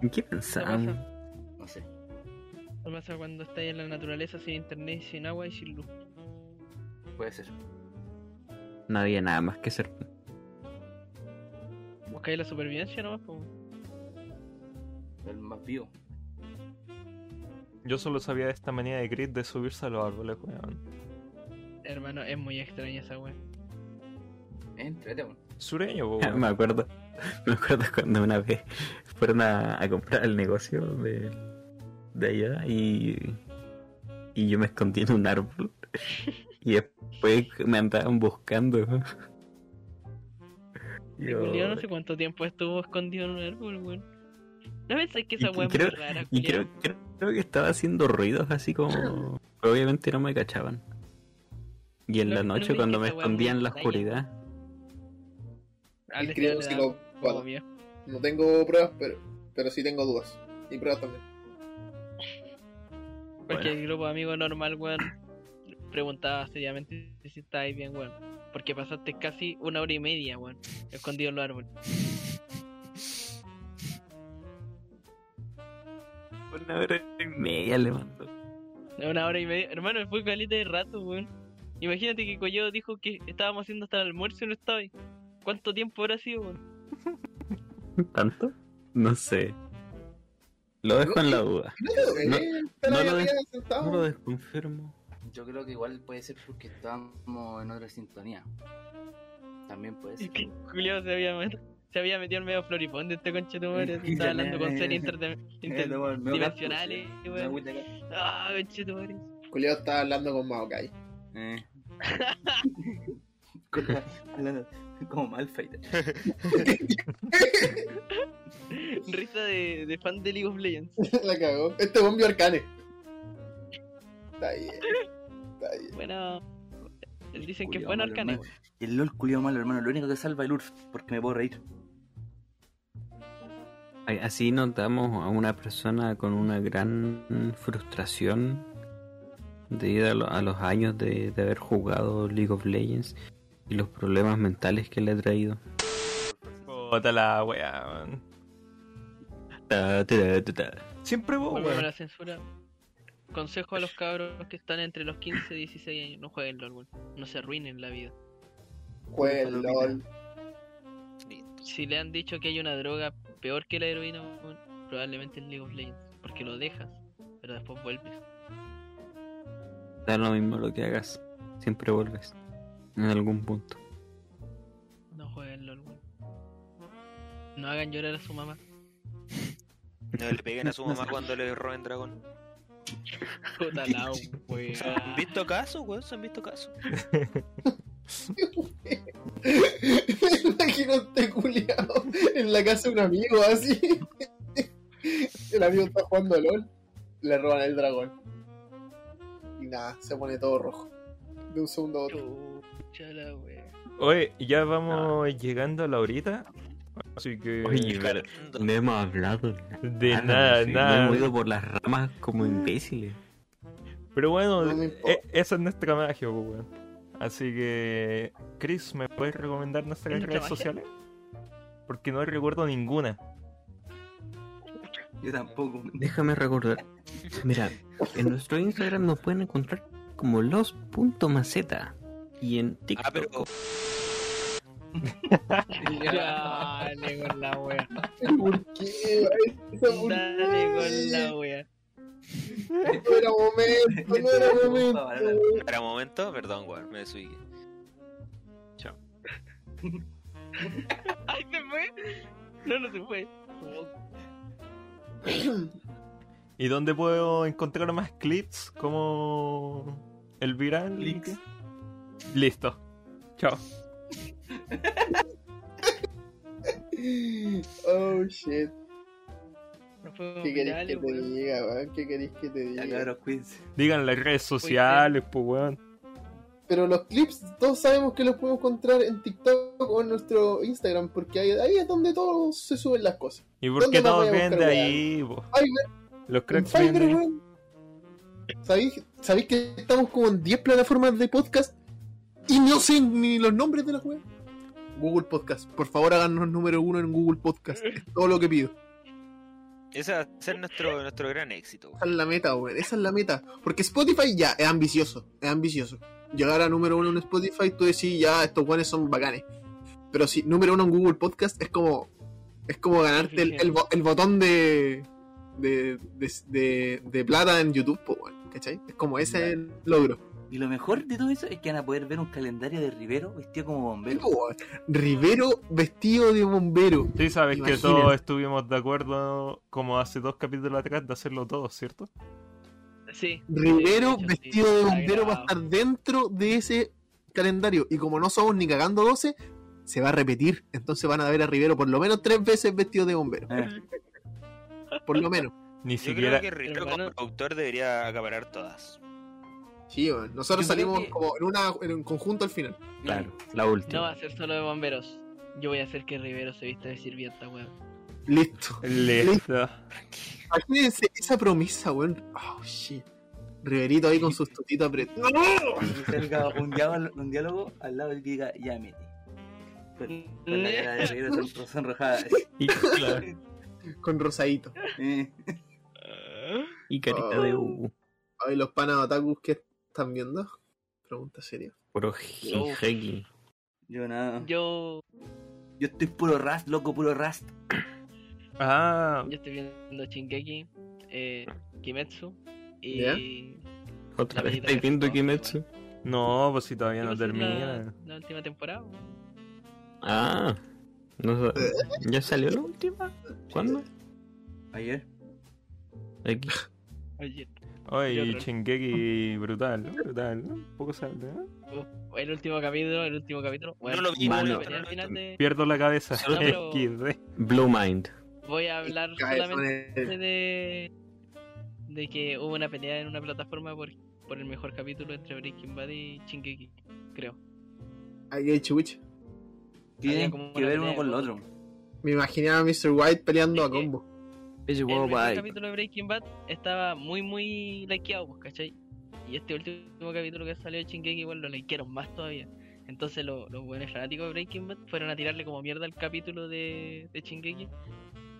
¿En qué pensaban? No sé. ¿Qué pasa cuando estáis en la naturaleza sin internet, sin agua y sin luz? Puede ser. No había nada más que hacer. Buscáis la supervivencia nomás, pues. El más vivo. Yo solo sabía de esta manía de Grid de subirse a los árboles, weón. Hermano, es muy extraña esa wea. Entrete, weón. Sureño, po, me weón. acuerdo. Me acuerdo cuando una vez fueron a, a comprar el negocio de, de allá y, y yo me escondí en un árbol. Y después me andaban buscando. Yo- no sé cuánto tiempo estuvo escondido en un árbol, weón. ¿No pensáis que esa muy creo- rara, Y creo, creo, creo que estaba haciendo ruidos así como... Obviamente no me cachaban. Y en No, la no noche cuando me escondía en la extraña. oscuridad... Psicópata. miedo. no tengo pruebas, pero, pero sí tengo dudas. Y pruebas también. Porque Bueno. el grupo de amigos normal, weón, preguntaba seriamente si estabais bien, weón. Porque pasaste casi una hora y media, weón, escondido en los árboles. Una hora y media le mando. Una hora y media. Hermano, fue calita de rato, weón. Imagínate que Collado dijo que estábamos haciendo hasta el almuerzo y no estaba ahí. ¿Cuánto tiempo habrá sido, weón? ¿Tanto? No sé. Lo dejo en la duda. No, No- no lo des- sentado. No lo desconfirmo. Yo creo que igual puede ser porque estábamos en otra sintonía. También puede ser. Julio se había, met- se había metido en medio floripón de este conche tu madre. Sí, Estaba hablando con series interdimensionales, weón. Ah, conche tu madre. Culeado estaba hablando con Maokai. Eh. Hablando como Malfighter. Risa de, de fan de League of Legends. la cagó. Este bombio arcane. Está bien. Está bien. Bueno, dicen que es bueno Arcane. El LOL culiao malo, hermano. Lo único que salva el URF, porque me puedo reír. Así notamos a una persona con una gran frustración debido a, lo- a los años de, de haber jugado League of Legends y los problemas mentales que le ha traído. Puta la wea. Ta, ta, ta, ta. Siempre vos, weón. la censura. Consejo a los cabros que están entre los 15 y 16 años. No jueguen LOL, weón. No se arruinen la vida. Juega el LOL. Si le han dicho que hay una droga peor que la heroína, probablemente es League of Legends. Porque lo dejas, pero después vuelves. Da lo mismo lo que hagas, siempre vuelves en algún punto. No jueguen LOL. No hagan llorar a su mamá. No le peguen a su mamá cuando le roben dragón. Weón. ¿Se han visto casos, weón? ¿Se han visto casos? Imagino a este culiado en la casa de un amigo así. El amigo está jugando LOL. Le roban el dragón. Y nada, se pone todo rojo. De un segundo a otro. Chucha la weón. Oye, ya vamos llegando a la horita. Así que. Oye, pero no hemos hablado de nada, sí, nada. Me hemos ido por las ramas como imbéciles. Pero bueno, No me importa. e- esa es nuestra magia, pues, weón. Así que, Chris, ¿me puedes recomendar nuestras ¿Es nuestra redes sociales? Porque no recuerdo ninguna. Yo tampoco. Déjame recordar. Mira, en nuestro Instagram nos pueden encontrar como los.maceta. Y en TikTok. Ah, pero. Dale con la wea. ¿Por qué? Dale con la wea. No era momento, no era momento. Para momento, perdón, weón, me desubiqué. Chao. ¡Ay, se fue! No, no se fue. ¿Y dónde puedo encontrar más clips como el viral? Clics. Listo. Chao. Oh shit. ¿Qué querés virales, que te weón. diga, weón? ¿Qué querés que te Ya diga? cabros, cuídense. Digan las redes sociales, pues weón. Pero los clips, todos sabemos que los podemos encontrar en TikTok o en nuestro Instagram, porque ahí, ahí es donde todos se suben las cosas. ¿Y por ¿Dónde qué todos buscar, de ahí? Los cracks Fiverr, vienen de ahí. weón. ¿Sabéis, ¿Sabéis que estamos como en 10 plataformas de podcast y no sé ni los nombres de las weas? Google Podcast. Por favor, háganos número uno en Google Podcast. Es todo lo que pido. Ese va a ser nuestro, nuestro gran éxito. Esa es la meta, weón. Esa es la meta. Porque Spotify ya es ambicioso. Es ambicioso. Llegar a número uno en Spotify, tú decís, ya, estos weones son bacanes. Pero si número uno en Google Podcast es como. Es como ganarte el, el bo- el botón de de, de, de. de plata en YouTube, weón. ¿Cachai? Es como ese el logro. Y lo mejor de todo eso es que van a poder ver un calendario de Rivero vestido como bombero. Rivero vestido de bombero. Sí, sabes que todos estuvimos de acuerdo, como hace dos capítulos atrás, de hacerlo todo, ¿cierto? Sí. Rivero de hecho, sí, vestido de bombero va a estar dentro de ese calendario. Y como no somos ni cagando 12, se va a repetir. Entonces van a ver a Rivero por lo menos tres veces vestido de bombero. Eh, Por lo menos. Ni Yo siquiera. creo que Rivero como productor debería acaparar todas. Sí, weón. Nosotros Yo salimos que- como en, una, en un conjunto al final. Claro, la No última. va a ser solo de bomberos. Yo voy a hacer que Rivero se vista de sirvienta, weón. Listo. Listo. Imagínense esa promesa, weón. Oh, shit. Riverito ahí con sus totitos apretados. que salga un diálogo, un diálogo al lado del que diga, ya mete. Con, con la cara de Rivero son- sonrojada. Y, claro, Con rosadito. Eh, y carita de U. Ay, los panas otakus que están viendo. Pregunta seria. Puro yo nada. Yo, Yo, estoy puro Rust, loco, puro Rust. Ah, yo estoy viendo Shingeki, eh, Kimetsu y. ¿Ya? ¿Otra vez estáis viendo Kimetsu? no, pues si todavía no la- termina. La, última temporada. Ah, no, sa- ¿ya salió la última? ¿Cuándo? Ayer. Aquí. Oye, Oye, Shingeki, brutal, ¿no? brutal, ¿no? Un poco sale, ¿no? uf, el último capítulo, el último capítulo. Bueno, lo vi, Mano. al final de- Pierdo la cabeza. No, pero-. Blue Mind. Voy a hablar solamente de, de que hubo una pelea en una plataforma por, por el mejor capítulo entre Breaking Bad y Shingeki, creo. Ahí hay chucha. Tienen como que ver uno con el otro. Me imaginaba a Mr. White peleando a combo. El Worldwide. capítulo de Breaking Bad estaba muy, muy likeado, pues, ¿cachai? Y este último capítulo que salió de Shingeki igual lo likearon más todavía. Entonces lo- los buenos fanáticos de Breaking Bad fueron a tirarle como mierda al capítulo de, de Shingeki.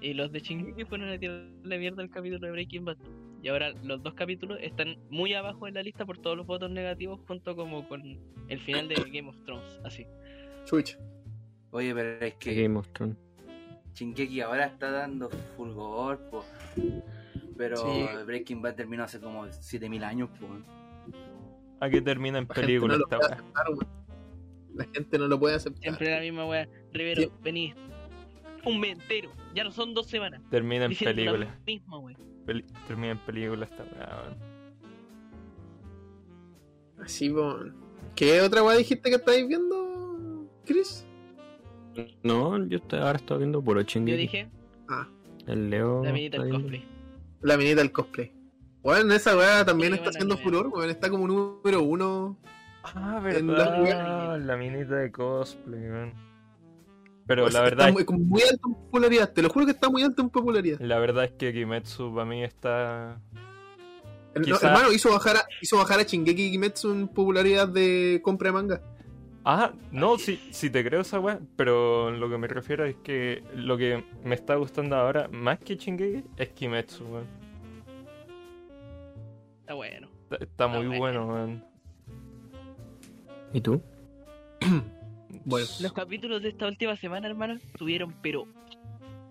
Y los de Shingeki fueron a tirarle mierda al capítulo de Breaking Bad. Y ahora los dos capítulos están muy abajo en la lista por todos los votos negativos junto como con el final de Game of Thrones, así. Chucha. Oye, pero es que Game of Thrones. Shingeki ahora está dando fulgor, po. Pero Sí. Breaking Bad terminó hace como 7000 años, po. Aquí termina en La gente película no esta weá. aceptar. La gente no lo puede aceptar. Siempre la misma wea. Rivero, Sí. vení. Un mes entero. Ya no son dos semanas. Termina en Diciendo película. la misma termina en película esta weá, weón. Así, weón. ¿Qué otra weá dijiste que estáis viendo, Chris? No, yo estoy- ahora estoy viendo puro Yo Shingeki. dije, Ah, El Leo. la minita del cosplay. la minita del cosplay. Bueno, esa weá también está haciendo furor, weón. Está como número uno. Ah, verdad. La minita de cosplay, weón. Pero Pues la está verdad, muy, muy alto en popularidad. Te lo juro que está muy alto en popularidad. la verdad es que Kimetsu para mí está. No, hermano, hizo bajar, a, hizo bajar a Shingeki Kimetsu en popularidad de compra de manga. Ah, no, sí, sí te creo esa weá, pero lo que me refiero es que lo que me está gustando ahora, más que Shingeki, es Kimetsu, weón. Está bueno. Está, está muy bueno. bueno, weón. ¿Y tú? Bueno. Los capítulos de esta última semana, hermano, tuvieron pero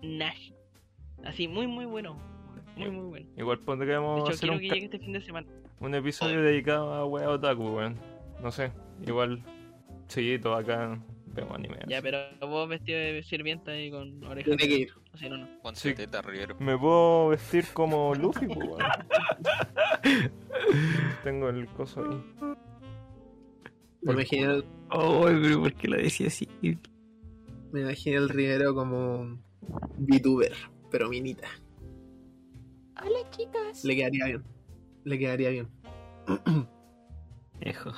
Nash. Así, muy, muy bueno. Muy, muy bueno. Igual De hecho, hacer quiero un, que llegue este fin de semana. un episodio dedicado a weá otaku, weón. No sé, igual Sí, todo acá vemos anime. Ya, pero vos vestido de sirvienta y con orejas. Tiene que ir. Así no, no. Ponte Sí. teta, Rivero. Me puedo vestir como Luffy, pues, weón. Tengo el coso ahí. Me imaginé, el- Oh, pero ¿por qué lo decía así? me imaginé el Rivero como VTuber, pero minita. Hola chicas. Le quedaría bien. Le quedaría bien. Ejo.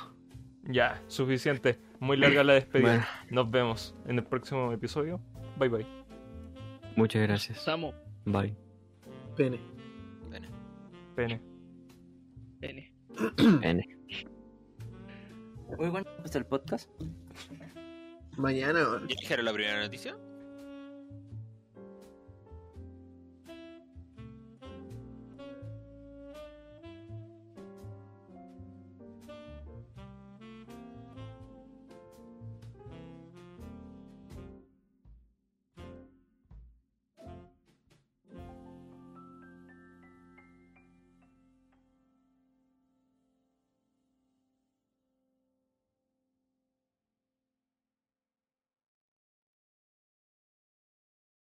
Ya, suficiente. Muy larga la despedida. Bueno, Nos vemos en el próximo episodio. Bye bye. muchas gracias. Samo, Bye. Pene. Pene. N. N. Oye, ¿cuándo empezó el podcast? Mañana. ¿Ya dijeron la primera noticia?